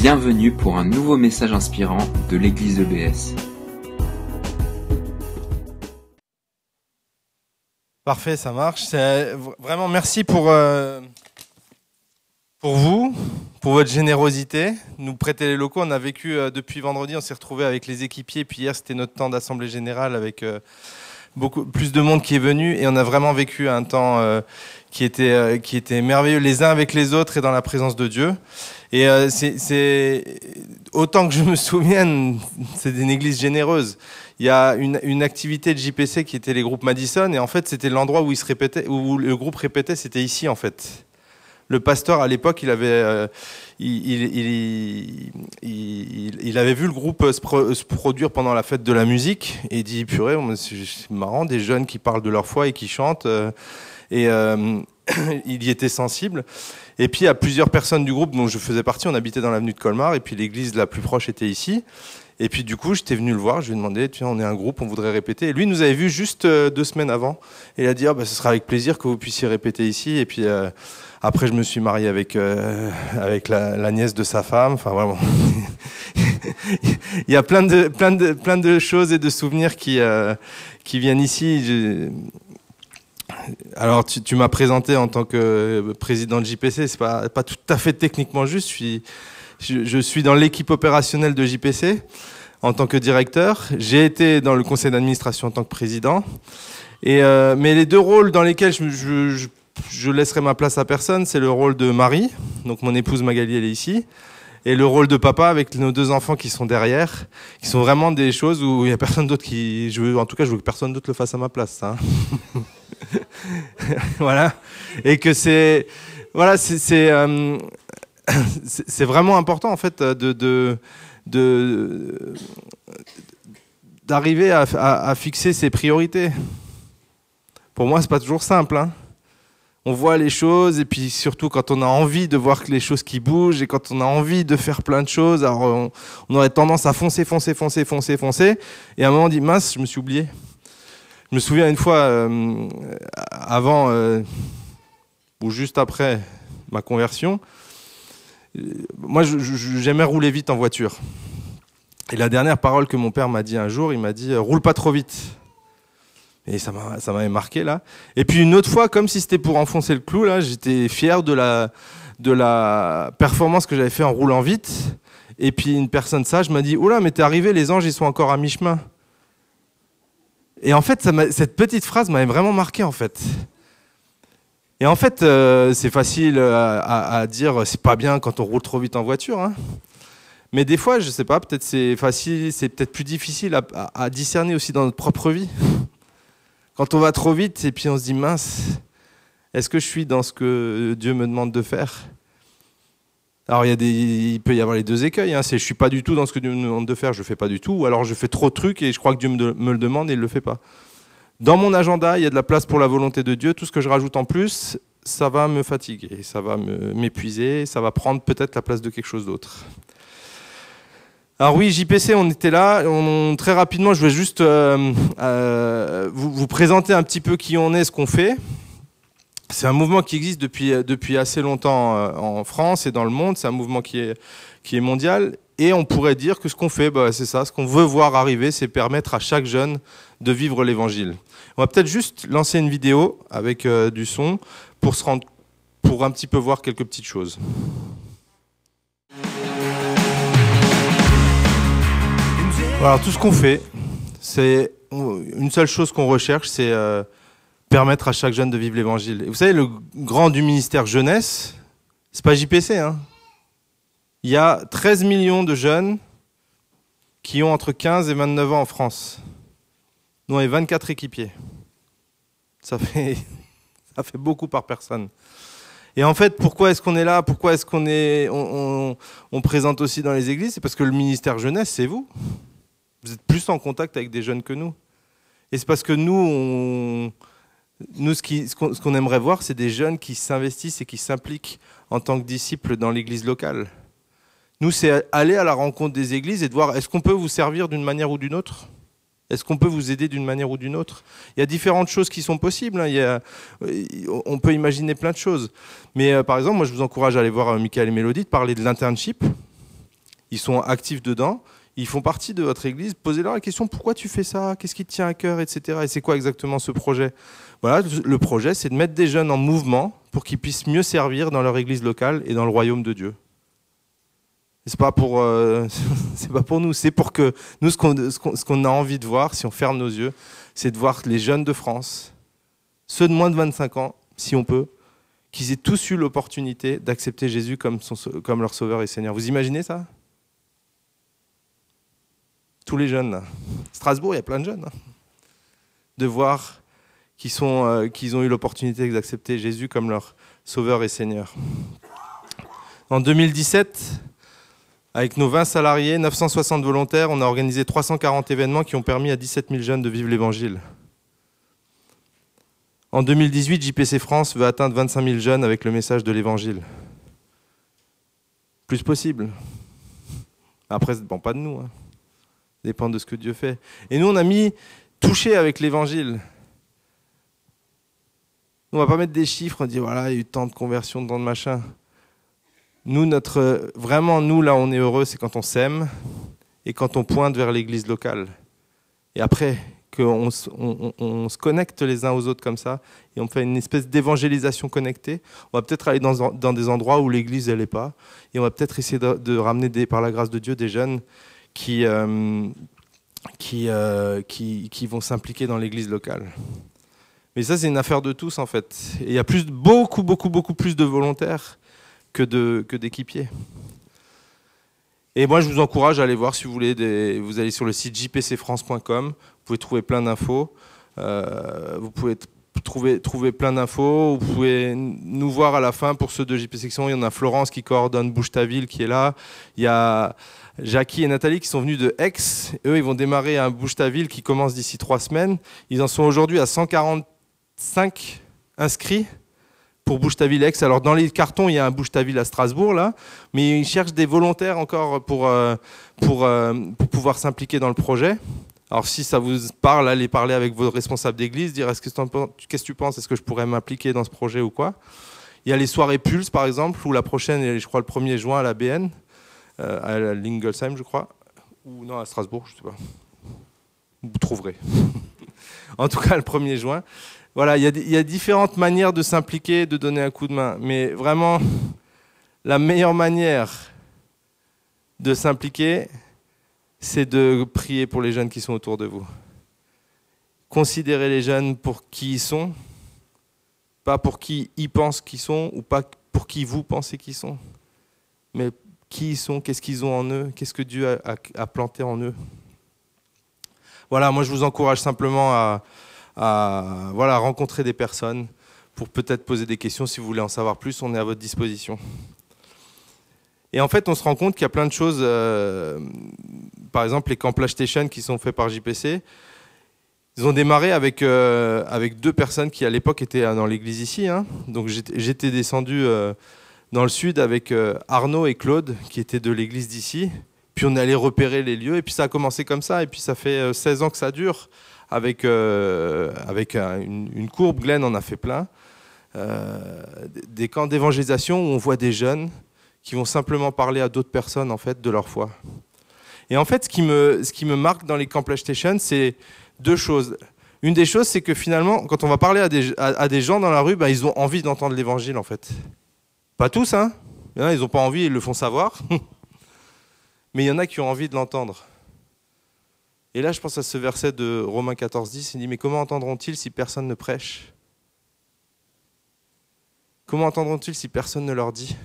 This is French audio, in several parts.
Bienvenue pour un nouveau message inspirant de l'église EBS. Parfait, ça marche. Vraiment, merci pour, euh, pour vous, pour votre générosité. Nous prêter les locaux. On a vécu euh, depuis vendredi, on s'est retrouvé avec les équipiers. Puis hier, c'était notre temps d'assemblée générale avec euh, beaucoup plus de monde qui est venu. Et on a vraiment vécu un temps qui, était, qui était merveilleux les uns avec les autres et dans la présence de Dieu. Et euh, c'est- autant que je me souvienne, c'est une église généreuse. Il y a une, activité de JPC qui était les groupes Madison, et en fait, c'était l'endroit où, où le groupe répétait, c'était ici, en fait. Le pasteur, à l'époque, il avait, euh, il, il, il, avait vu le groupe se, pro- se produire pendant la fête de la musique, et il dit, purée, c'est marrant, des jeunes qui parlent de leur foi et qui chantent, euh, et il y était sensible. Et puis, à plusieurs personnes du groupe dont je faisais partie, on habitait dans l'avenue de Colmar, et puis l'église la plus proche était ici. Et puis du coup, j'étais venu le voir, je lui ai demandé, tiens, on est un groupe, on voudrait répéter. Et lui nous avait vu juste euh, deux semaines avant. Et il a dit, ah, bah, ce sera avec plaisir que vous puissiez répéter ici. Et puis euh, après, je me suis marié avec, euh, avec la, nièce de sa femme. Enfin, vraiment. il y a plein de, plein, de, plein de choses et de souvenirs qui, qui viennent ici. Alors, tu, m'as présenté en tant que président de JPC. C'est pas, pas tout à fait techniquement juste. Je suis, dans l'équipe opérationnelle de JPC en tant que directeur. J'ai été dans le conseil d'administration en tant que président. Euh, mais les deux rôles dans lesquels je, laisserai ma place à personne, c'est le rôle de Marie, donc mon épouse Magali, elle est ici, et le rôle de papa avec nos deux enfants qui sont derrière, qui sont vraiment des choses où il n'y a personne d'autre qui... En tout cas, je veux que personne d'autre le fasse à ma place. ça, hein. voilà. Et que c'est... Voilà, euh, c'est vraiment important en fait de, de, d'arriver à, fixer ses priorités. Pour moi, c'est pas toujours simple. hein. On voit les choses et puis surtout quand on a envie de voir les choses qui bougent et quand on a envie de faire plein de choses, alors on, on aurait tendance à foncer, foncer, foncer, foncer, foncer. Et à un moment, on dit mince, je me suis oublié. Je me souviens une fois euh, avant euh, ou juste après ma conversion, moi, je- je- j'aimais rouler vite en voiture. Et la dernière parole que mon père m'a dit un jour, il m'a dit euh, roule pas trop vite. Et ça m'avait marqué là. Et puis une autre fois, comme si c'était pour enfoncer le clou, là, j'étais fier de la, de la performance que j'avais fait en roulant vite. Et puis une personne sage m'a dit Oula, mais t'es arrivé, les anges, ils sont encore à mi-chemin. Et en fait, cette petite phrase m'avait vraiment marqué en fait. Et en fait, euh, c'est facile à, à- dire, c'est pas bien quand on roule trop vite en voiture. hein. Mais des fois, je sais pas, peut-être c'est facile, c'est peut-être plus difficile à discerner aussi dans notre propre vie. Quand on va trop vite et puis on se dit mince, est-ce que je suis dans ce que Dieu me demande de faire? Alors il, y a des, peut y avoir les deux écueils. Hein. C'est je suis pas du tout dans ce que Dieu me demande de faire, je fais pas du tout. Ou alors je fais trop de trucs et je crois que Dieu me, le demande et il le fait pas. Dans mon agenda, il y a de la place pour la volonté de Dieu. Tout ce que je rajoute en plus, ça va me fatiguer, ça va m'épuiser, ça va prendre peut-être la place de quelque chose d'autre. Alors oui, JPC, on était là. Très rapidement, je vais juste euh, euh, vous présenter un petit peu qui on est, ce qu'on fait. C'est un mouvement qui existe depuis, depuis assez longtemps euh, en France et dans le monde. C'est un mouvement qui est, mondial. Et on pourrait dire que ce qu'on fait, bah, c'est ça. Ce qu'on veut voir arriver, c'est permettre à chaque jeune de vivre l'évangile. On va peut-être juste lancer une vidéo avec euh, du son pour se rendre, pour un petit peu voir quelques petites choses. Alors tout ce qu'on fait, c'est une seule chose qu'on recherche, c'est euh, permettre à chaque jeune de vivre l'évangile. Vous savez, le grand du ministère jeunesse, c'est pas JPC. Hein. Il y a 13 millions de jeunes qui ont entre 15 et 29 ans en France. Nous, on est 24 équipiers. Ça fait, beaucoup par personne. Et en fait, pourquoi est-ce qu'on est là? Pourquoi est-ce qu'on est, on présente aussi dans les églises? C'est parce que le ministère jeunesse, c'est vous. Vous êtes plus en contact avec des jeunes que nous. Et c'est parce que nous, on, nous ce qu'on aimerait voir, c'est des jeunes qui s'investissent et qui s'impliquent en tant que disciples dans l'église locale. Nous, c'est aller à la rencontre des églises et de voir est-ce qu'on peut vous servir d'une manière ou d'une autre? Est-ce qu'on peut vous aider d'une manière ou d'une autre? Il y a différentes choses qui sont possibles. hein. On peut imaginer plein de choses. Mais euh, par exemple, moi, je vous encourage à aller voir euh, Michael et Mélodie, de parler de l'internship. ils sont actifs dedans, ils font partie de votre église, posez-leur la question pourquoi tu fais ça, qu'est-ce qui te tient à cœur, etc. Et c'est quoi exactement ce projet? Voilà, le projet, c'est de mettre des jeunes en mouvement pour qu'ils puissent mieux servir dans leur église locale et dans le royaume de Dieu. C'est pas pour, euh, pas pour nous, c'est pour que nous, ce qu'on, a envie de voir, si on ferme nos yeux, c'est de voir les jeunes de France, ceux de moins de 25 ans, si on peut, qu'ils aient tous eu l'opportunité d'accepter Jésus comme leur sauveur et Seigneur. Vous imaginez ça? Tous les jeunes. Strasbourg, il y a plein de jeunes. Hein. De voir euh, qu'ils ont eu l'opportunité d'accepter Jésus comme leur sauveur et Seigneur. En 2017, avec nos 20 salariés, 960 volontaires, on a organisé 340 événements qui ont permis à 17 000 jeunes de vivre l'Évangile. En 2018, JPC France veut atteindre 25 000 jeunes avec le message de l'Évangile. Plus possible. Après, dépend pas de nous. Hein. Dépend de ce que Dieu fait. Et nous, on a mis toucher avec l'Évangile. On ne va pas mettre des chiffres, on dit voilà, il y a eu tant de conversions, tant de machin. Nous, notre, vraiment, nous, là, on est heureux, c'est quand on s'aime et quand on pointe vers l'église locale. Et après, qu'on on, se connecte les uns aux autres comme ça, et on fait une espèce d'évangélisation connectée. On va peut-être aller dans, des endroits où l'église, elle n'est pas, et on va peut-être essayer de, ramener, par la grâce de Dieu, des jeunes qui, euh, qui, euh, qui, qui, vont s'impliquer dans l'église locale. Mais ça, c'est une affaire de tous, en fait. Et il y a plus, beaucoup, beaucoup, beaucoup plus de volontaires que d'équipiers. et moi, je vous encourage à aller voir si vous voulez. Vous allez sur le site jpcfrance.com, vous pouvez trouver plein d'infos. Euh, vous pouvez trouver, trouver plein d'infos. Vous pouvez nous voir à la fin pour ceux de JP Section. Il y en a Florence qui coordonne Bouche ta ville qui est là. Il y a Jackie et Nathalie qui sont venus de Aix. Eux, ils vont démarrer un Bouche ta ville qui commence d'ici trois semaines. Ils en sont aujourd'hui à 145 inscrits pour Bouge ta ville Aix. Alors dans les cartons, il y a un Bouge ta ville à Strasbourg là, mais ils cherchent des volontaires encore pour, euh, pour, euh, pour pouvoir s'impliquer dans le projet. Alors si ça vous parle, allez parler avec vos responsables d'église, dire est-ce que qu'est-ce que tu penses, est-ce que je pourrais m'impliquer dans ce projet ou quoi? Il y a les soirées Pulse par exemple, ou la prochaine, je crois le 1er juin à la BN, à Lingolsheim je crois, ou non à Strasbourg, je sais pas. Vous trouverez. en tout cas le 1er juin. Voilà, il y, a différentes manières de s'impliquer, de donner un coup de main. Mais vraiment, la meilleure manière de s'impliquer, c'est de prier pour les jeunes qui sont autour de vous. Considérez les jeunes pour qui ils sont, pas pour qui ils pensent qu'ils sont, ou pas pour qui vous pensez qu'ils sont, mais qui ils sont, qu'est-ce qu'ils ont en eux, qu'est-ce que Dieu a planté en eux. Voilà, moi je vous encourage simplement à, voilà, rencontrer des personnes pour peut-être poser des questions. Si vous voulez en savoir plus, on est à votre disposition. Et en fait, on se rend compte qu'il y a plein de choses, euh, par exemple les camps PlayStation qui sont faits par JPC, ils ont démarré avec, euh, avec deux personnes qui à l'époque étaient dans l'église ici. Hein. Donc j'étais descendu euh, dans le sud avec Arnaud et Claude qui étaient de l'église d'ici. Puis on allé repérer les lieux et puis ça a commencé comme ça. Et puis ça fait 16 ans que ça dure avec, euh, avec une, courbe. Glenn en a fait plein. Euh, des camps d'évangélisation où on voit des jeunes qui vont simplement parler à d'autres personnes en fait de leur foi. Et en fait, ce qui me, ce qui me marque dans les camps PlayStation, c'est deux choses. Une des choses, c'est que finalement, quand on va parler à des, à, des gens dans la rue, ben, ils ont envie d'entendre l'évangile en fait. Pas tous, hein. ils n'ont pas envie, ils le font savoir. Mais il y en a qui ont envie de l'entendre. Et là, je pense à ce verset de Romains 14, 10, il dit, mais comment entendront-ils si personne ne prêche? Comment entendront-ils si personne ne leur dit?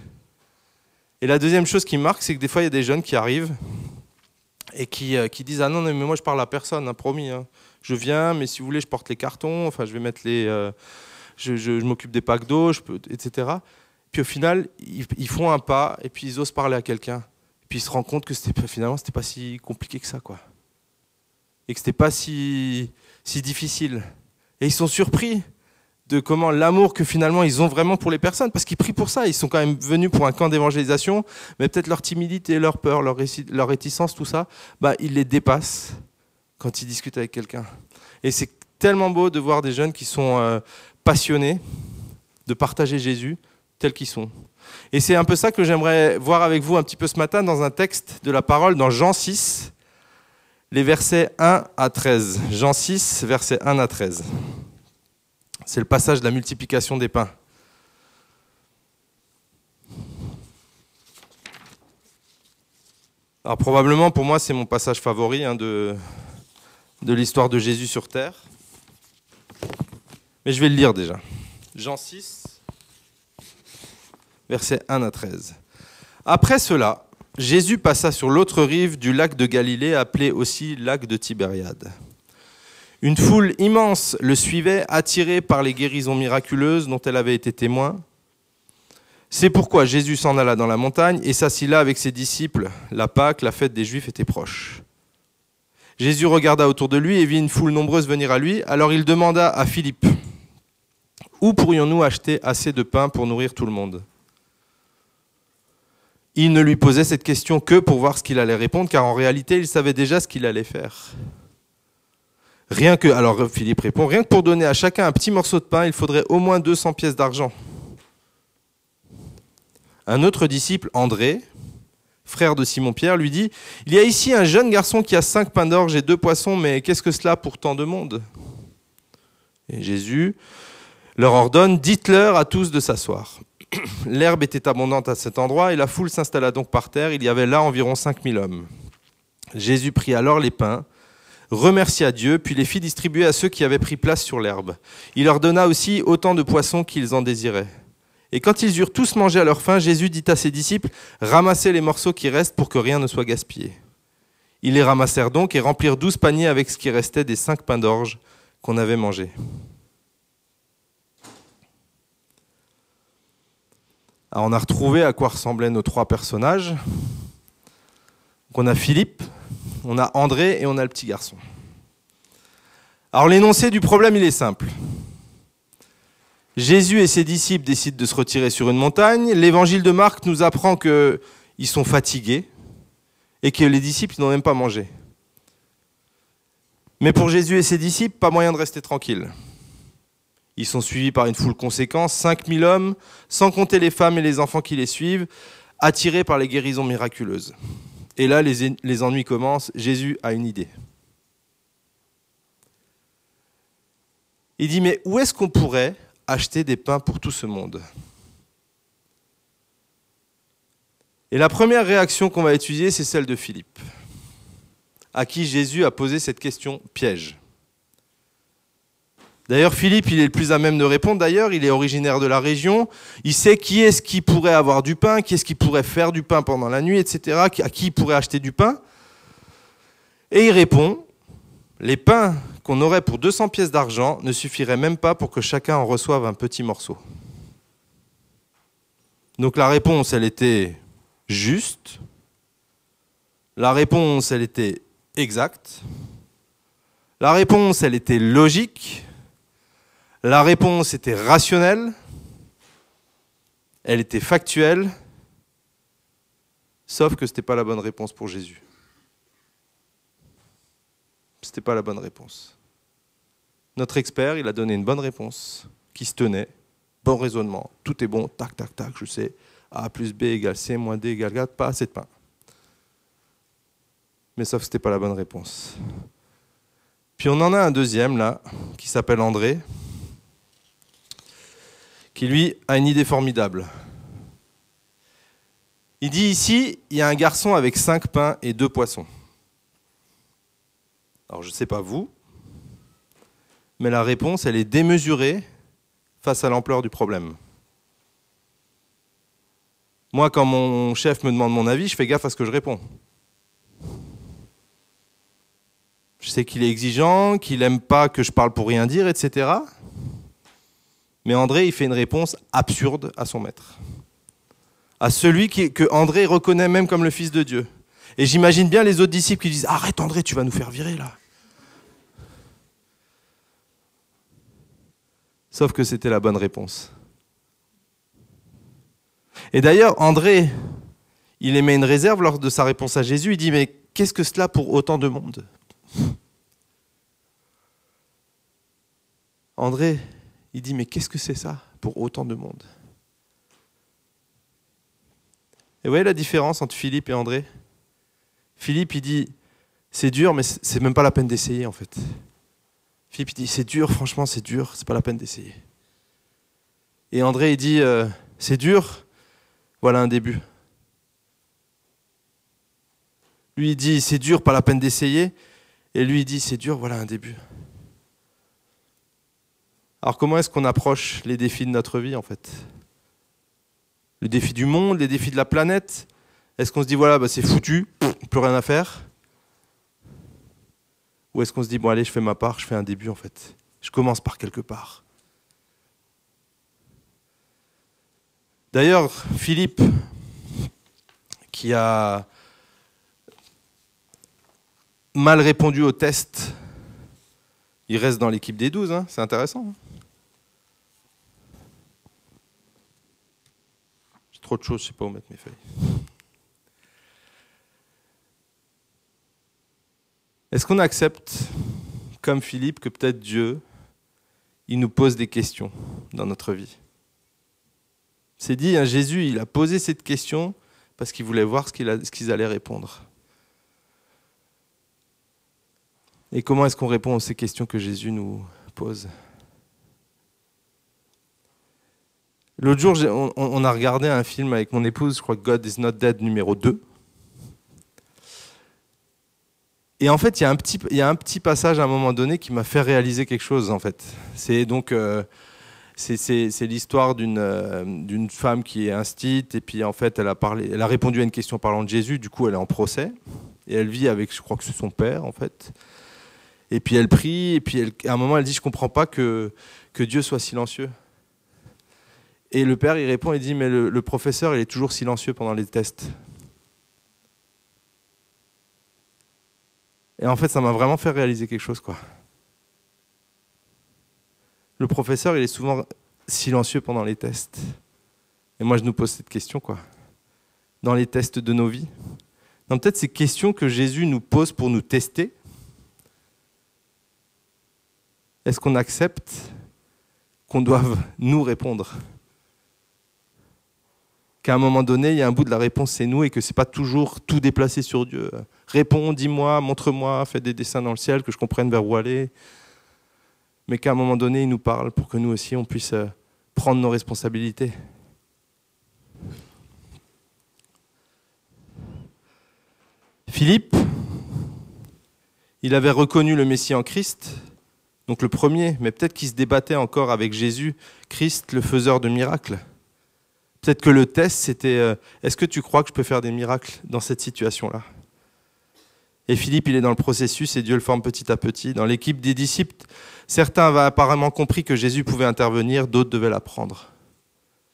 Et la deuxième chose qui marque, c'est que des fois, il y a des jeunes qui arrivent et qui, euh, disent, ah non, mais moi, je parle à personne, hein, promis. Hein. Je viens, mais si vous voulez, je porte les cartons, enfin, je vais mettre les... Euh, je, m'occupe des packs d'eau, etc. Puis au final, ils, font un pas et puis ils osent parler à quelqu'un. Puis ils se rendent compte que finalement, c'était pas si compliqué que ça, quoi et que ce n'était pas si, difficile. Et ils sont surpris de comment l'amour que finalement ils ont vraiment pour les personnes, parce qu'ils prient pour ça, ils sont quand même venus pour un camp d'évangélisation, mais peut-être leur timidité, leur peur, leur, leur réticence, tout ça, bah, ils les dépassent quand ils discutent avec quelqu'un. Et c'est tellement beau de voir des jeunes qui sont euh, passionnés de partager Jésus tel qu'ils sont. Et c'est un peu ça que j'aimerais voir avec vous un petit peu ce matin dans un texte de la parole dans Jean 6, les versets 1 à 13. Jean 6, versets 1 à 13. C'est le passage de la multiplication des pains. Alors probablement pour moi c'est mon passage favori hein, de, de l'histoire de Jésus sur terre. Mais je vais le lire déjà. Jean 6, versets 1 à 13. Après cela, Jésus passa sur l'autre rive du lac de Galilée, appelé aussi lac de Tibériade. Une foule immense le suivait, attirée par les guérisons miraculeuses dont elle avait été témoin. C'est pourquoi Jésus s'en alla dans la montagne et s'assit là avec ses disciples. La Pâque, la fête des Juifs, était proche. Jésus regarda autour de lui et vit une foule nombreuse venir à lui. Alors il demanda à Philippe, Où pourrions-nous acheter assez de pain pour nourrir tout le monde? Il ne lui posait cette question que pour voir ce qu'il allait répondre, car en réalité il savait déjà ce qu'il allait faire. Rien que, alors Philippe répond, rien que pour donner à chacun un petit morceau de pain, il faudrait au moins 200 pièces d'argent. Un autre disciple, André, frère de Simon-Pierre, lui dit, Il y a ici un jeune garçon qui a cinq pains d'orge et deux poissons, mais qu'est-ce que cela pour tant de monde? Et Jésus leur ordonne, Dites-leur à tous de s'asseoir. L'herbe était abondante à cet endroit et la foule s'installa donc par terre. Il y avait là environ cinq mille hommes. Jésus prit alors les pains, remercia Dieu, puis les fit distribuer à ceux qui avaient pris place sur l'herbe. Il leur donna aussi autant de poissons qu'ils en désiraient. Et quand ils eurent tous mangé à leur faim, Jésus dit à ses disciples, Ramassez les morceaux qui restent pour que rien ne soit gaspillé. Ils les ramassèrent donc et remplirent douze paniers avec ce qui restait des cinq pains d'orge qu'on avait mangés. Alors on a retrouvé à quoi ressemblaient nos trois personnages. On a Philippe, on a André et on a le petit garçon. Alors l'énoncé du problème, il est simple. Jésus et ses disciples décident de se retirer sur une montagne. L'évangile de Marc nous apprend qu'ils sont fatigués et que les disciples n'ont même pas mangé. Mais pour Jésus et ses disciples, pas moyen de rester tranquille. Ils sont suivis par une foule conséquente, 5000 hommes, sans compter les femmes et les enfants qui les suivent, attirés par les guérisons miraculeuses. Et là, les, les ennuis commencent. Jésus a une idée. Il dit, mais où est-ce qu'on pourrait acheter des pains pour tout ce monde? Et la première réaction qu'on va étudier, c'est celle de Philippe, à qui Jésus a posé cette question piège. D'ailleurs, Philippe, il est le plus à même de répondre. D'ailleurs, il est originaire de la région. Il sait qui est-ce qui pourrait avoir du pain, qui est-ce qui pourrait faire du pain pendant la nuit, etc., à qui il pourrait acheter du pain. Et il répond, les pains qu'on aurait pour 200 pièces d'argent ne suffiraient même pas pour que chacun en reçoive un petit morceau. Donc la réponse, elle était juste. La réponse, elle était exacte. La réponse, elle était logique. La réponse était rationnelle, elle était factuelle, sauf que ce n'était pas la bonne réponse pour Jésus. Ce n'était pas la bonne réponse. Notre expert, il a donné une bonne réponse qui se tenait, bon raisonnement, tout est bon, tac, tac, tac, je sais, A plus B égale C moins D égale 4, pas assez de pain. Mais sauf que ce n'était pas la bonne réponse. Puis on en a un deuxième là, qui s'appelle André, qui lui a une idée formidable. Il dit ici, il y a un garçon avec cinq pains et deux poissons. Alors je ne sais pas vous, mais la réponse, elle est démesurée face à l'ampleur du problème. Moi, quand mon chef me demande mon avis, je fais gaffe à ce que je réponds. Je sais qu'il est exigeant, qu'il n'aime pas que je parle pour rien dire, etc. Mais André, il fait une réponse absurde à son maître. À celui que André reconnaît même comme le Fils de Dieu. Et j'imagine bien les autres disciples qui disent Arrête André, tu vas nous faire virer là. Sauf que c'était la bonne réponse. Et d'ailleurs, André, il émet une réserve lors de sa réponse à Jésus. Il dit Mais qu'est-ce que cela pour autant de monde? André, il dit, mais qu'est-ce que c'est ça pour autant de monde? Et vous voyez la différence entre Philippe et André? Philippe, il dit, c'est dur, mais c'est même pas la peine d'essayer en fait. Philippe, il dit, c'est dur, franchement, c'est dur, c'est pas la peine d'essayer. Et André, il dit, euh, c'est dur, voilà un début. Lui, il dit, c'est dur, pas la peine d'essayer. Et lui, il dit, c'est dur, voilà un début. Alors comment est-ce qu'on approche les défis de notre vie en fait? Le défi du monde, les défis de la planète? Est-ce qu'on se dit voilà, bah, c'est foutu, plus rien à faire? Ou est-ce qu'on se dit bon allez, je fais ma part, je fais un début en fait? Je commence par quelque part. D'ailleurs, Philippe, qui a mal répondu au test, il reste dans l'équipe des 12, hein, c'est intéressant. Hein. Trop de choses, je ne sais pas où mettre mes feuilles. Est-ce qu'on accepte, comme Philippe, que peut-être Dieu, il nous pose des questions dans notre vie? C'est dit, hein, Jésus, il a posé cette question parce qu'il voulait voir ce qu'ils allaient répondre. Et comment est-ce qu'on répond à ces questions que Jésus nous pose? L'autre jour, on, a regardé un film avec mon épouse, je crois God is not dead numéro 2. Et en fait, il y, a un petit, passage à un moment donné qui m'a fait réaliser quelque chose, en fait. C'est donc... Euh, c'est l'histoire euh, d'une femme qui est instite et puis en fait elle a, parlé, elle a répondu à une question parlant de Jésus, du coup elle est en procès et elle vit avec, je crois que c'est son père en fait. Et puis elle prie et puis à un moment elle dit je comprends pas que, que Dieu soit silencieux. Et le père, il répond, il dit, mais le, professeur, il est toujours silencieux pendant les tests. Et en fait, ça m'a vraiment fait réaliser quelque chose, quoi. Le professeur, il est souvent silencieux pendant les tests. Et moi, je nous pose cette question, quoi. Dans les tests de nos vies. dans peut-être ces questions que Jésus nous pose pour nous tester. Est-ce qu'on accepte qu'on doive nous répondre? Qu'à un moment donné, il y a un bout de la réponse, c'est nous, et que c'est pas toujours tout déplacé sur Dieu. Réponds, dis-moi, montre-moi, fais des dessins dans le ciel, que je comprenne vers où aller. Mais qu'à un moment donné, il nous parle pour que nous aussi, on puisse euh, prendre nos responsabilités. Philippe, il avait reconnu le Messie en Christ, donc le premier, mais peut-être qu'il se débattait encore avec Jésus, Christ, le faiseur de miracles. Peut-être que le test, c'était euh, est-ce que tu crois que je peux faire des miracles dans cette situation-là? Et Philippe, il est dans le processus et Dieu le forme petit à petit. Dans l'équipe des disciples, certains avaient apparemment compris que Jésus pouvait intervenir, d'autres devaient l'apprendre.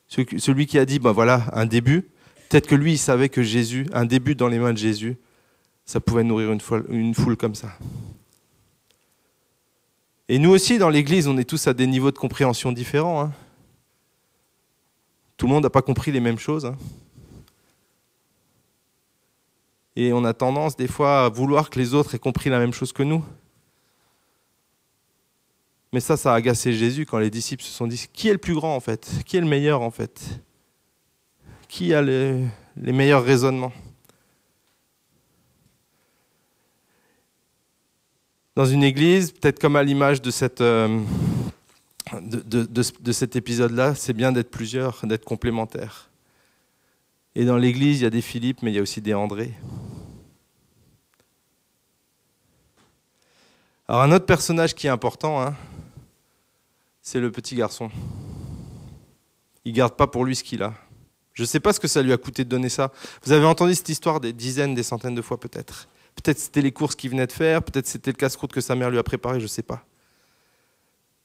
Celui qui a dit, ben voilà, un début, peut-être que lui, il savait que Jésus, un début dans les mains de Jésus, ça pouvait nourrir une foule, comme ça. Et nous aussi, dans l'Église, on est tous à des niveaux de compréhension différents. Hein. Tout le monde n'a pas compris les mêmes choses. Hein. Et on a tendance des fois à vouloir que les autres aient compris la même chose que nous. Mais ça, ça a agacé Jésus quand les disciples se sont dit, qui est le plus grand en fait? Qui est le meilleur en fait? Qui a les, meilleurs raisonnements? Dans une église, peut-être comme à l'image de cette... Euh, de, cet épisode-là, c'est bien d'être plusieurs, d'être complémentaires. Et dans l'Église, il y a des Philippe, mais il y a aussi des André. Alors un autre personnage qui est important, hein, c'est le petit garçon. Il garde pas pour lui ce qu'il a. Je ne sais pas ce que ça lui a coûté de donner ça. Vous avez entendu cette histoire des dizaines, des centaines de fois peut-être. Peut-être c'était les courses qu'il venait de faire, peut-être c'était le casse-croûte que sa mère lui a préparé, je ne sais pas.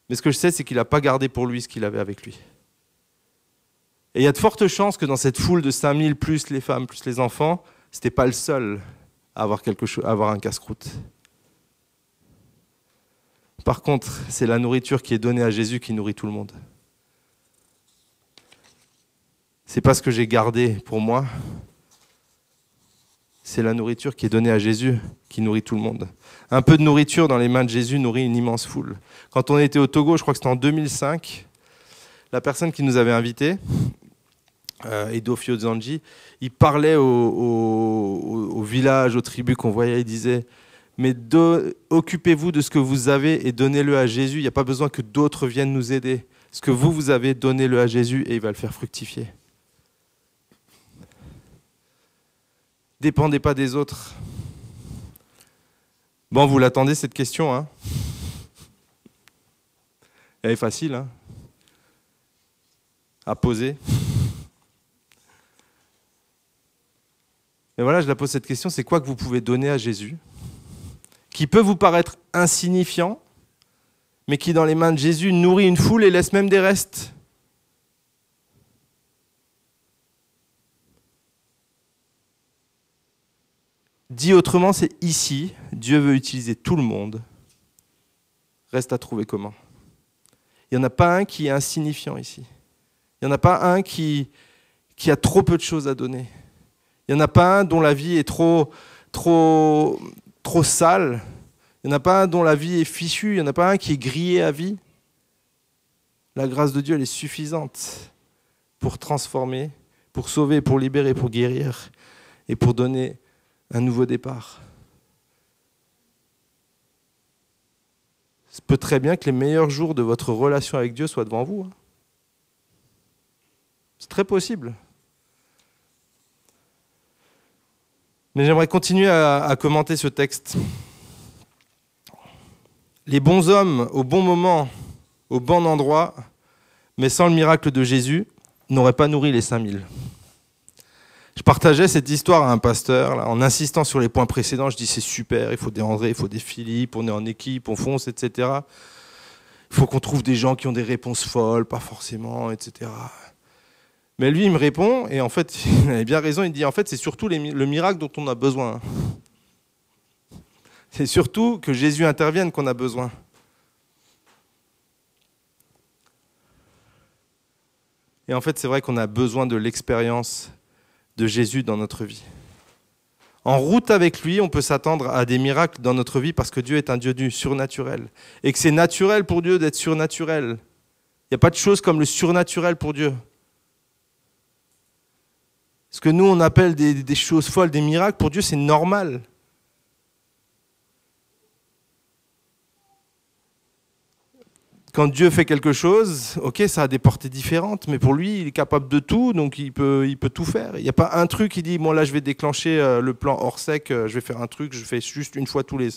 Mais ce que je sais, c'est qu'il n'a pas gardé pour lui ce qu'il avait avec lui. Et il y a de fortes chances que dans cette foule de 5000, plus les femmes, plus les enfants, ce n'était pas le seul à avoir, quelque chose, à avoir un casse-croûte. Par contre, c'est la nourriture qui est donnée à Jésus qui nourrit tout le monde. C'est pas ce que j'ai gardé pour moi, c'est la nourriture qui est donnée à Jésus qui nourrit tout le monde. Un peu de nourriture dans les mains de Jésus nourrit une immense foule. Quand on était au Togo, je crois que c'était en 2005, la personne qui nous avait invités, euh, Edo Fiozanji, il parlait au, village, aux tribus qu'on voyait, il disait Mais occupez-vous de ce que vous avez et donnez-le à Jésus. Il n'y a pas besoin que d'autres viennent nous aider. Ce que vous, vous avez, donnez-le à Jésus et il va le faire fructifier. Dépendez pas des autres. Bon, vous l'attendez cette question, hein Elle est facile, hein À poser. Et voilà, je la pose cette question, c'est quoi que vous pouvez donner à Jésus Qui peut vous paraître insignifiant, mais qui dans les mains de Jésus nourrit une foule et laisse même des restes? Dit autrement, c'est ici, Dieu veut utiliser tout le monde. Reste à trouver comment. Il n'y en a pas un qui est insignifiant ici. Il n'y en a pas un qui, qui a trop peu de choses à donner. Il n'y en a pas un dont la vie est trop, trop, trop sale. Il n'y en a pas un dont la vie est fichue. Il n'y en a pas un qui est grillé à vie. La grâce de Dieu, elle est suffisante pour transformer, pour sauver, pour libérer, pour guérir et pour donner un nouveau départ. Ce peut très bien que les meilleurs jours de votre relation avec Dieu soient devant vous. Hein. C'est très possible. Mais j'aimerais continuer à, commenter ce texte. Les bons hommes, au bon moment, au bon endroit, mais sans le miracle de Jésus, n'auraient pas nourri les 5000. Je partageais cette histoire à un pasteur, en insistant sur les points précédents. Je dis c'est super, il faut des André, il faut des Philippe, on est en équipe, on fonce, etc. Il faut qu'on trouve des gens qui ont des réponses folles, pas forcément, etc. Mais lui, il me répond, et en fait, il avait bien raison, il dit, en fait, c'est surtout le miracle dont on a besoin. C'est surtout que Jésus intervienne qu'on a besoin. Et en fait, c'est vrai qu'on a besoin de l'expérience de Jésus dans notre vie. En route avec lui, on peut s'attendre à des miracles dans notre vie parce que Dieu est un Dieu du surnaturel. Et que c'est naturel pour Dieu d'être surnaturel. Il n'y a pas de chose comme le surnaturel pour Dieu. Ce que nous, on appelle des, choses folles, des miracles, pour Dieu, c'est normal. Quand Dieu fait quelque chose, ok, ça a des portées différentes, mais pour lui, il est capable de tout, donc il peut, il peut tout faire. Il n'y a pas un truc qui dit, bon là, je vais déclencher euh, le plan hors sec, euh, je vais faire un truc, je fais juste une fois tous les,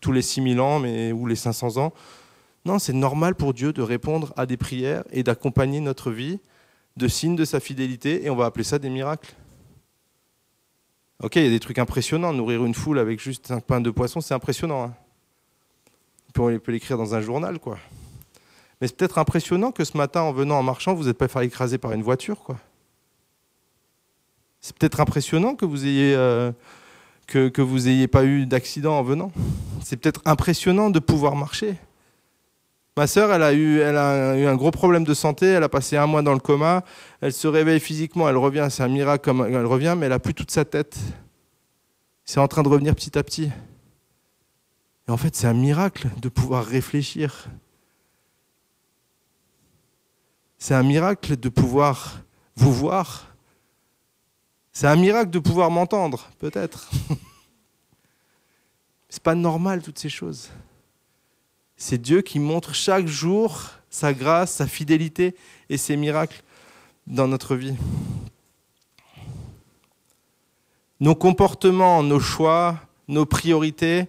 tous les 6000 ans mais, ou les 500 ans. Non, c'est normal pour Dieu de répondre à des prières et d'accompagner notre vie de signes de sa fidélité, et on va appeler ça des miracles. Ok, il y a des trucs impressionnants. Nourrir une foule avec juste un pain de poisson, c'est impressionnant. Hein. On peut l'écrire dans un journal, quoi. Mais c'est peut-être impressionnant que ce matin, en venant en marchant, vous n'êtes pas fait écraser par une voiture, quoi. C'est peut-être impressionnant que vous ayez euh, que, vous ayez pas eu d'accident en venant. C'est peut-être impressionnant de pouvoir marcher. Ma sœur, elle a, eu, elle a eu un gros problème de santé, elle a passé un mois dans le coma, elle se réveille physiquement, elle revient, c'est un miracle comme elle revient, mais elle a plus toute sa tête. C'est en train de revenir petit à petit. Et en fait, c'est un miracle de pouvoir réfléchir. C'est un miracle de pouvoir vous voir. C'est un miracle de pouvoir m'entendre, peut-être. C'est pas normal toutes ces choses. C'est Dieu qui montre chaque jour sa grâce, sa fidélité et ses miracles dans notre vie. Nos comportements, nos choix, nos priorités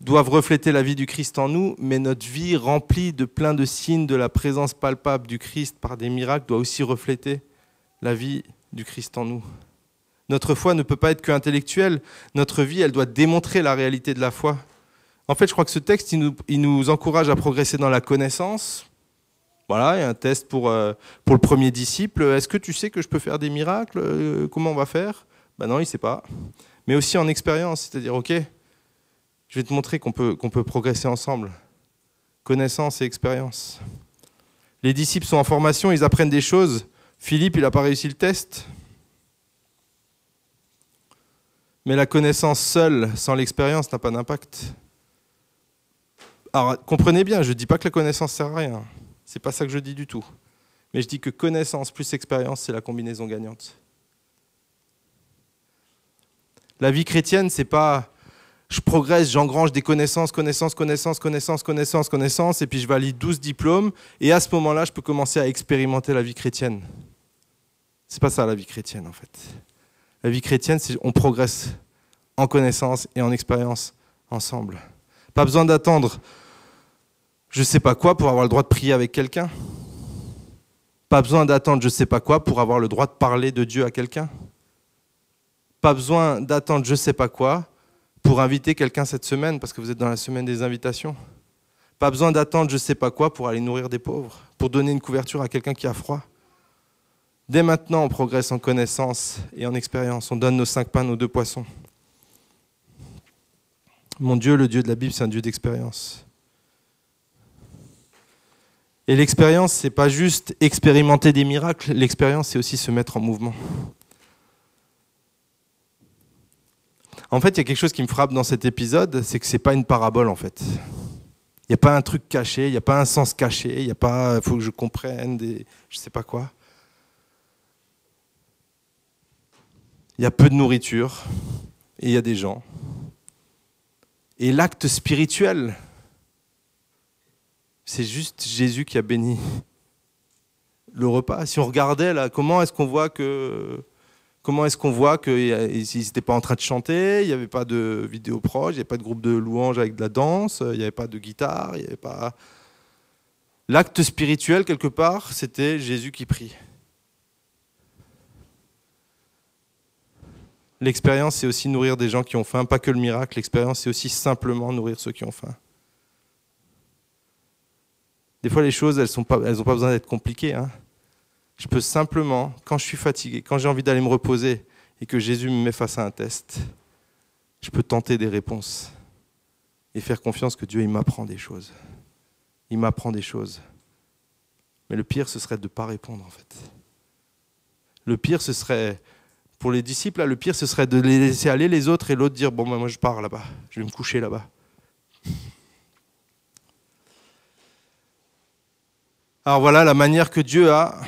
doivent refléter la vie du Christ en nous, mais notre vie remplie de plein de signes de la présence palpable du Christ par des miracles doit aussi refléter la vie du Christ en nous. Notre foi ne peut pas être que intellectuelle, notre vie, elle doit démontrer la réalité de la foi en fait, je crois que ce texte, il nous, encourage à progresser dans la connaissance. Voilà, il y a un test pour, euh, pour le premier disciple. Est-ce que tu sais que je peux faire des miracles? Euh, Comment on va faire? Ben non, il ne sait pas. Mais aussi en expérience, c'est-à-dire, ok, je vais te montrer qu'on peut, peut progresser ensemble. Connaissance et expérience. Les disciples sont en formation, ils apprennent des choses. Philippe, il n'a pas réussi le test. Mais la connaissance seule, sans l'expérience, n'a pas d'impact. Alors comprenez bien, je ne dis pas que la connaissance sert à rien. C'est pas ça que je dis du tout. Mais je dis que connaissance plus expérience, c'est la combinaison gagnante. La vie chrétienne, c'est pas je progresse, j'engrange des connaissances, connaissances, connaissances, connaissances, connaissances, connaissances, et puis je valide 12 diplômes, et à ce moment-là, je peux commencer à expérimenter la vie chrétienne. C'est pas ça la vie chrétienne en fait. La vie chrétienne, c'est on progresse en connaissance et en expérience ensemble. Pas besoin d'attendre je sais pas quoi pour avoir le droit de prier avec quelqu'un. Pas besoin d'attendre je sais pas quoi pour avoir le droit de parler de Dieu à quelqu'un. Pas besoin d'attendre je sais pas quoi pour inviter quelqu'un cette semaine parce que vous êtes dans la semaine des invitations. Pas besoin d'attendre je sais pas quoi pour aller nourrir des pauvres, pour donner une couverture à quelqu'un qui a froid. Dès maintenant, on progresse en connaissance et en expérience. On donne nos cinq pains, nos deux poissons. Mon Dieu, le Dieu de la Bible, c'est un Dieu d'expérience. Et l'expérience, c'est pas juste expérimenter des miracles, l'expérience, c'est aussi se mettre en mouvement. En fait, il y a quelque chose qui me frappe dans cet épisode, c'est que c'est pas une parabole en fait. Il n'y a pas un truc caché, il n'y a pas un sens caché, il n'y a pas, il faut que je comprenne des, je sais pas quoi. Il y a peu de nourriture et il y a des gens. Et l'acte spirituel, c'est juste Jésus qui a béni le repas. Si on regardait là, comment est-ce qu'on voit que comment est-ce qu'on voit qu'ils n'étaient pas en train de chanter, il n'y avait pas de vidéo proche, il n'y avait pas de groupe de louanges avec de la danse, il n'y avait pas de guitare, il n'y avait pas. L'acte spirituel, quelque part, c'était Jésus qui prie. L'expérience, c'est aussi nourrir des gens qui ont faim, pas que le miracle. L'expérience, c'est aussi simplement nourrir ceux qui ont faim. Des fois, les choses, elles n'ont pas, besoin d'être compliquées. Hein. Je peux simplement, quand je suis fatigué, quand j'ai envie d'aller me reposer et que Jésus me met face à un test, je peux tenter des réponses et faire confiance que Dieu, il m'apprend des choses. Il m'apprend des choses. Mais le pire, ce serait de ne pas répondre, en fait. Le pire, ce serait pour les disciples, le pire, ce serait de les laisser aller les autres et l'autre dire Bon, ben, moi, je pars là-bas, je vais me coucher là-bas. Alors voilà la manière que Dieu a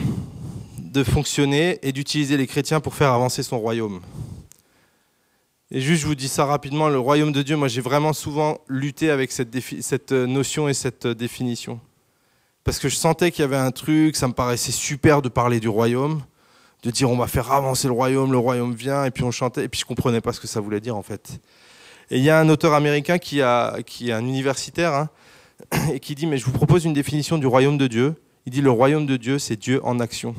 de fonctionner et d'utiliser les chrétiens pour faire avancer son royaume. Et juste, je vous dis ça rapidement, le royaume de Dieu, moi j'ai vraiment souvent lutté avec cette, cette notion et cette définition. Parce que je sentais qu'il y avait un truc, ça me paraissait super de parler du royaume de dire on va faire avancer le royaume, le royaume vient, et puis on chantait, et puis je comprenais pas ce que ça voulait dire en fait. Et il y a un auteur américain qui, a, qui est un universitaire, hein, et qui dit, mais je vous propose une définition du royaume de Dieu. Il dit, le royaume de Dieu, c'est Dieu en action.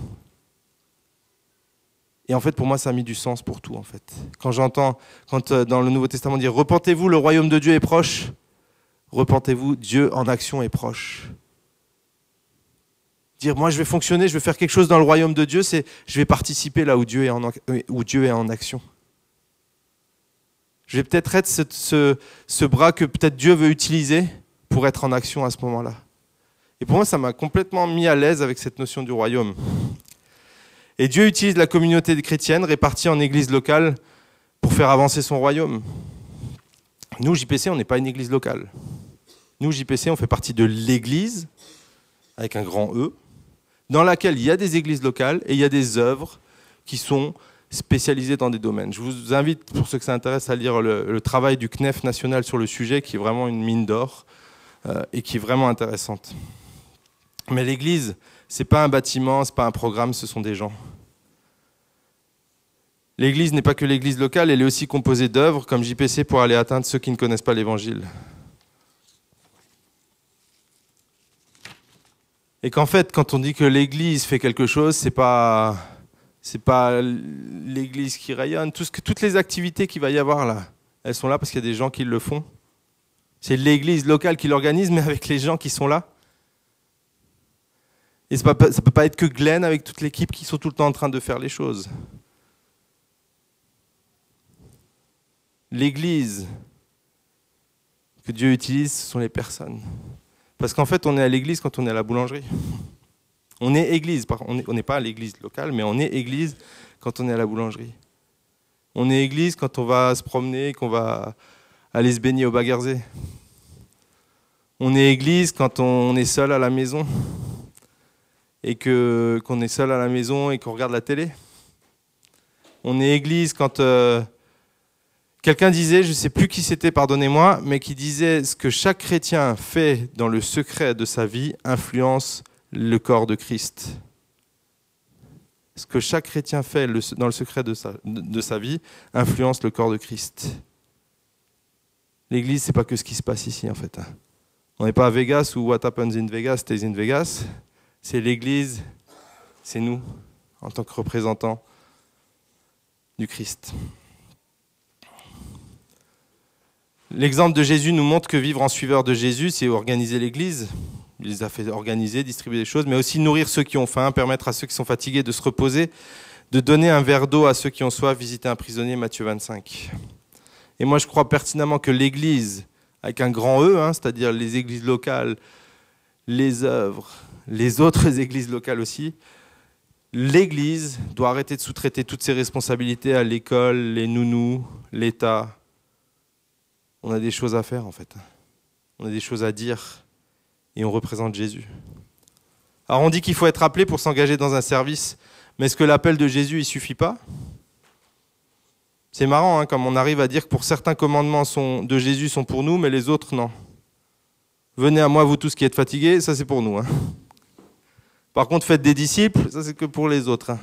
Et en fait, pour moi, ça a mis du sens pour tout, en fait. Quand j'entends, quand euh, dans le Nouveau Testament dire, repentez-vous, le royaume de Dieu est proche, repentez-vous, Dieu en action est proche dire moi je vais fonctionner, je vais faire quelque chose dans le royaume de Dieu, c'est je vais participer là où Dieu est en, en action. Je vais peut-être être ce, bras que peut-être Dieu veut utiliser pour être en action à ce moment-là. Et pour moi, ça m'a complètement mis à l'aise avec cette notion du royaume. Et Dieu utilise la communauté chrétienne répartie en églises locales pour faire avancer son royaume. Nous, JPC, on n'est pas une église locale. Nous, JPC, on fait partie de l'église, avec un grand E, dans laquelle il y a des églises locales et il y a des œuvres qui sont spécialisées dans des domaines. Je vous invite, pour ceux que ça intéresse, à lire le, travail du CNEF national sur le sujet, qui est vraiment une mine d'or euh, et qui est vraiment intéressante. Mais l'Église, c'est pas un bâtiment, c'est pas un programme, ce sont des gens. L'Église n'est pas que l'Église locale, elle est aussi composée d'œuvres comme JPC pour aller atteindre ceux qui ne connaissent pas l'Évangile. Et qu'en fait, quand on dit que l'Église fait quelque chose, c'est pas pas l'Église qui rayonne. Toutes les activités qu'il va y avoir là, elles sont là parce qu'il y a des gens qui le font. C'est l'Église locale qui l'organise, mais avec les gens qui sont là. Et ça ne peut pas être que Glenn avec toute l'équipe qui sont tout le temps en train de faire les choses. L'Église que Dieu utilise, ce sont les personnes. Parce qu'en fait, on est à l'église quand on est à la boulangerie. On est église, on n'est pas à l'église locale, mais on est église quand on est à la boulangerie. On est église quand on va se promener, qu'on va aller se baigner au Bagarzé. On est église quand on est seul à la maison. Et que qu'on est seul à la maison et qu'on regarde la télé. On est église quand euh, quelqu'un disait, je ne sais plus qui c'était, pardonnez-moi, mais qui disait ce que chaque chrétien fait dans le secret de sa vie influence le corps de Christ. Ce que chaque chrétien fait dans le secret de sa, de sa vie influence le corps de Christ. L'église, c'est pas que ce qui se passe ici, en fait. Hein. On n'est pas à Vegas ou what happens in Vegas stays in Vegas. C'est l'église, c'est nous, en tant que représentants du Christ. L'exemple de Jésus nous montre que vivre en suiveur de Jésus, c'est organiser l'Église. Il les a fait organiser, distribuer des choses, mais aussi nourrir ceux qui ont faim, permettre à ceux qui sont fatigués de se reposer, de donner un verre d'eau à ceux qui ont soif, visiter un prisonnier, Matthieu 25. Et moi, je crois pertinemment que l'Église, avec un grand E, hein, c'est-à-dire les églises locales, les œuvres, les autres églises locales aussi, l'Église doit arrêter de sous-traiter toutes ses responsabilités à l'école, les nounous, l'État. On a des choses à faire en fait. On a des choses à dire et on représente Jésus. Alors on dit qu'il faut être appelé pour s'engager dans un service, mais est-ce que l'appel de Jésus, il suffit pas? C'est marrant, hein, comme on arrive à dire que pour certains commandements de Jésus sont pour nous, mais les autres non. Venez à moi, vous tous qui êtes fatigués, ça c'est pour nous. Hein. Par contre, faites des disciples, ça c'est que pour les autres. Hein.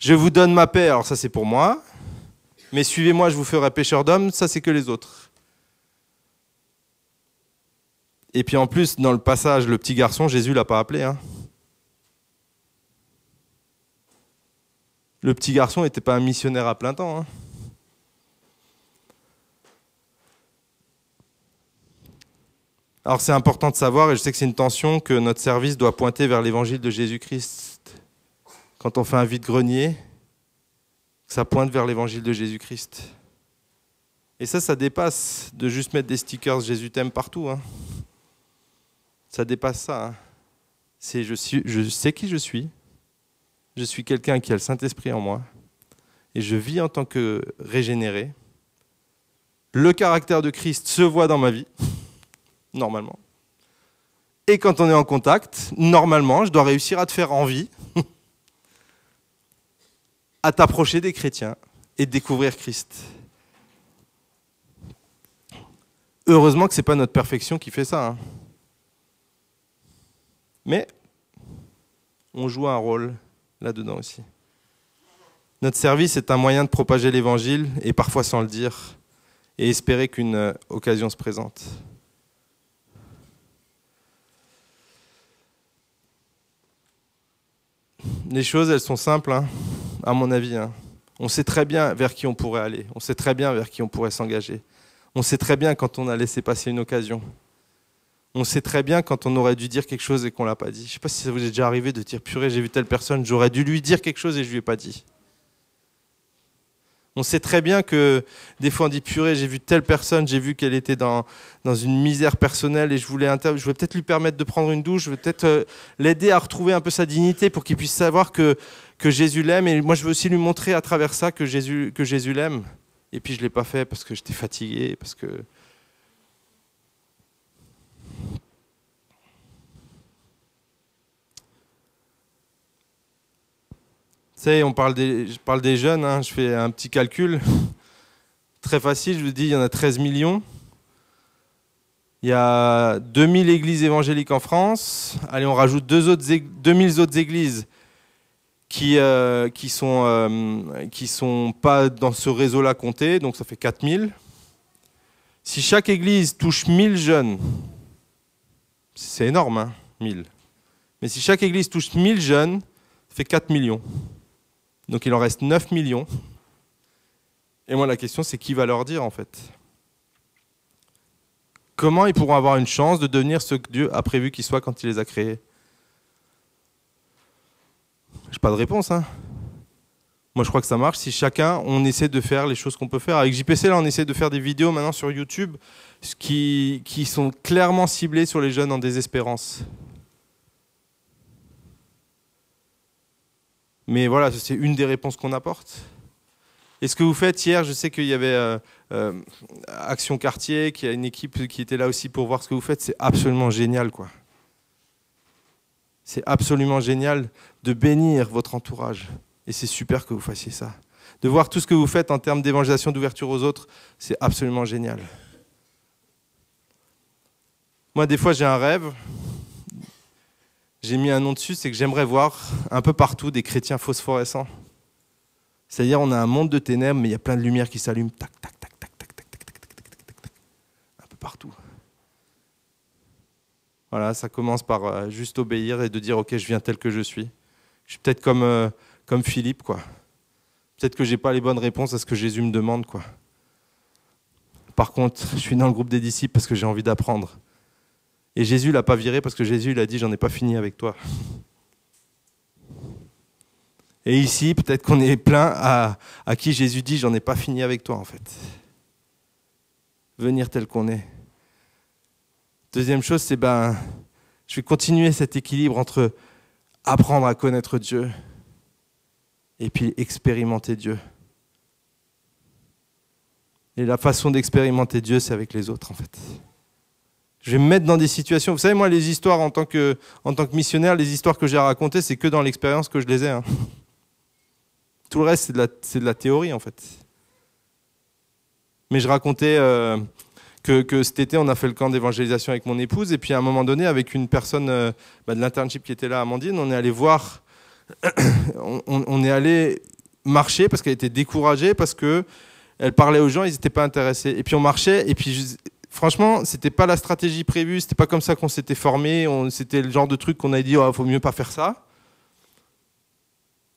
Je vous donne ma paix, alors ça c'est pour moi. Mais suivez-moi, je vous ferai pécheur d'hommes, ça c'est que les autres. Et puis en plus, dans le passage, le petit garçon, Jésus l'a pas appelé. Hein. Le petit garçon n'était pas un missionnaire à plein temps. Hein. Alors c'est important de savoir, et je sais que c'est une tension, que notre service doit pointer vers l'évangile de Jésus-Christ. Quand on fait un vide-grenier, ça pointe vers l'évangile de Jésus-Christ. Et ça, ça dépasse de juste mettre des stickers Jésus t'aime partout. Hein. Ça dépasse ça. Hein. C'est je, je sais qui je suis. Je suis quelqu'un qui a le Saint-Esprit en moi. Et je vis en tant que régénéré. Le caractère de Christ se voit dans ma vie normalement. Et quand on est en contact, normalement, je dois réussir à te faire envie, à t'approcher des chrétiens et découvrir Christ. Heureusement que ce n'est pas notre perfection qui fait ça. Hein. Mais on joue un rôle là-dedans aussi. Notre service est un moyen de propager l'Évangile, et parfois sans le dire, et espérer qu'une euh, occasion se présente. Les choses, elles sont simples, hein, à mon avis. Hein. On sait très bien vers qui on pourrait aller. On sait très bien vers qui on pourrait s'engager. On sait très bien quand on a laissé passer une occasion. On sait très bien quand on aurait dû dire quelque chose et qu'on l'a pas dit. Je ne sais pas si ça vous est déjà arrivé de dire purée, j'ai vu telle personne, j'aurais dû lui dire quelque chose et je lui ai pas dit. On sait très bien que des fois on dit purée, j'ai vu telle personne, j'ai vu qu'elle était dans, dans une misère personnelle et je voulais, je voulais peut-être lui permettre de prendre une douche, je veux peut-être euh, l'aider à retrouver un peu sa dignité pour qu'il puisse savoir que, que Jésus l'aime. Et moi je veux aussi lui montrer à travers ça que Jésus, que Jésus l'aime. Et puis je ne l'ai pas fait parce que j'étais fatigué, parce que on parle des, je parle des jeunes, hein, je fais un petit calcul. Très facile, je vous dis, il y en a 13 millions. Il y a 2000 églises évangéliques en France. Allez, on rajoute deux autres, 2000 autres églises qui ne euh, euh, qui sont pas dans ce réseau-là compté, donc ça fait 4000. Si chaque église touche 1000 jeunes, c'est énorme, hein, 1000. Mais si chaque église touche 1000 jeunes, ça fait 4 millions. Donc il en reste 9 millions. Et moi, la question, c'est qui va leur dire, en fait? Comment ils pourront avoir une chance de devenir ce que Dieu a prévu qu'ils soient quand il les a créés? Je n'ai pas de réponse. Hein moi, je crois que ça marche si chacun, on essaie de faire les choses qu'on peut faire. Avec JPC, là, on essaie de faire des vidéos maintenant sur YouTube qui, qui sont clairement ciblées sur les jeunes en désespérance. Mais voilà, c'est une des réponses qu'on apporte. Et ce que vous faites hier, je sais qu'il y avait euh, euh, Action Quartier, qui a une équipe qui était là aussi pour voir ce que vous faites. C'est absolument génial, quoi. C'est absolument génial de bénir votre entourage. Et c'est super que vous fassiez ça. De voir tout ce que vous faites en termes d'évangélisation, d'ouverture aux autres, c'est absolument génial. Moi, des fois, j'ai un rêve. J'ai mis un nom dessus, c'est que j'aimerais voir un peu partout des chrétiens phosphorescents. C'est-à-dire, on a un monde de ténèbres, mais il y a plein de lumière qui s'allument, tac, tac, tac, tac, tac, tac, tac, tac, tac, tac, tac, tac, un peu partout. Voilà, ça commence par juste obéir et de dire, ok, je viens tel que je suis. Je suis peut-être comme, comme Philippe, quoi. Peut-être que j'ai pas les bonnes réponses à ce que Jésus me demande, quoi. Par contre, je suis dans le groupe des disciples parce que j'ai envie d'apprendre. Et Jésus l'a pas viré parce que Jésus il a dit j'en ai pas fini avec toi. Et ici, peut-être qu'on est plein à, qui Jésus dit j'en ai pas fini avec toi en fait. Venir tel qu'on est. Deuxième chose, c'est ben, je vais continuer cet équilibre entre apprendre à connaître Dieu et puis expérimenter Dieu. Et la façon d'expérimenter Dieu, c'est avec les autres, en fait. Je vais me mettre dans des situations. Vous savez, moi, les histoires en tant que, missionnaire, les histoires que j'ai à raconter, c'est que dans l'expérience que je les ai. Hein. Tout le reste, c'est de, la, théorie, en fait. Mais je racontais euh, que, cet été, on a fait le camp d'évangélisation avec mon épouse, et puis à un moment donné, avec une personne euh, bah, de l'internship qui était là, Amandine, on est allé voir, on, on, est allé marcher parce qu'elle était découragée, parce que elle parlait aux gens, ils n'étaient pas intéressés. Et puis on marchait, et puis franchement, c'était pas la stratégie prévue, c'était pas comme ça qu'on s'était formé, c'était le genre de truc qu'on a dit, il oh, faut mieux pas faire ça.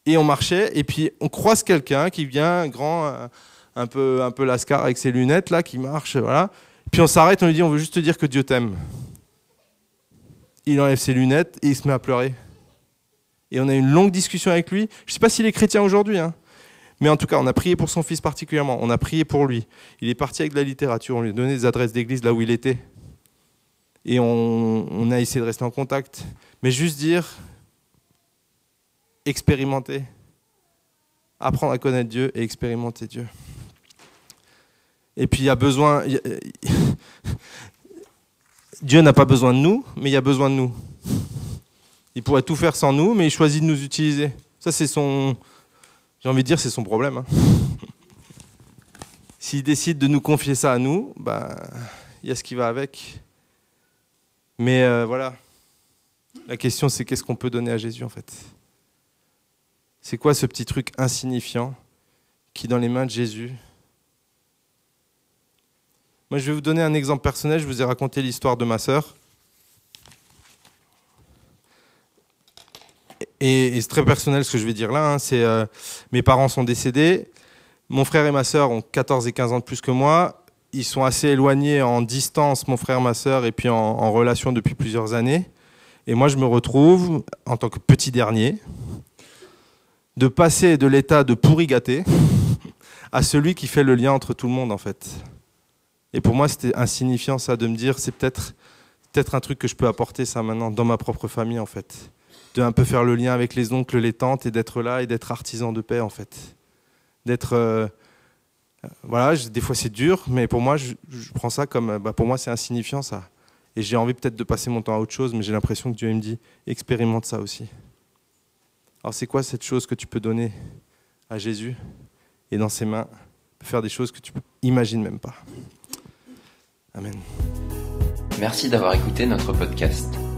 Et on marchait, et puis on croise quelqu'un qui vient, grand, un peu, un peu lascar avec ses lunettes là, qui marche, voilà. Puis on s'arrête, on lui dit, on veut juste te dire que Dieu t'aime. Il enlève ses lunettes et il se met à pleurer. Et on a une longue discussion avec lui. Je sais pas s'il est chrétien aujourd'hui, hein. Mais en tout cas, on a prié pour son fils particulièrement. On a prié pour lui. Il est parti avec de la littérature. On lui a donné des adresses d'église là où il était. Et on, a essayé de rester en contact. Mais juste dire, expérimenter. Apprendre à connaître Dieu et expérimenter Dieu. Et puis il y a besoin. Dieu n'a pas besoin de nous, mais il y a besoin de nous. Il pourrait tout faire sans nous, mais il choisit de nous utiliser. Ça, c'est son, j'ai envie de dire, c'est son problème. Hein. S'il décide de nous confier ça à nous, ben, il y a ce qui va avec. Mais euh, voilà, la question c'est qu'est-ce qu'on peut donner à Jésus en fait? C'est quoi ce petit truc insignifiant qui, dans les mains de Jésus, moi, je vais vous donner un exemple personnel. Je vous ai raconté l'histoire de ma sœur. Et, c'est très personnel ce que je vais dire là, hein. c'est euh, mes parents sont décédés, mon frère et ma sœur ont 14 et 15 ans de plus que moi, ils sont assez éloignés en distance, mon frère, ma sœur, et puis en, relation depuis plusieurs années. Et moi, je me retrouve, en tant que petit dernier, de passer de l'état de pourri gâté à celui qui fait le lien entre tout le monde, en fait. Et pour moi, c'était insignifiant, ça, de me dire, c'est peut-être peut-être un truc que je peux apporter, ça, maintenant, dans ma propre famille, en fait de un peu faire le lien avec les oncles, les tantes et d'être là et d'être artisan de paix en fait. D'être euh, voilà, des fois c'est dur, mais pour moi je, prends ça comme bah, pour moi c'est insignifiant ça. Et j'ai envie peut-être de passer mon temps à autre chose, mais j'ai l'impression que Dieu me dit expérimente ça aussi. Alors c'est quoi cette chose que tu peux donner à Jésus et dans ses mains faire des choses que tu imagines même pas? Amen. Merci d'avoir écouté notre podcast.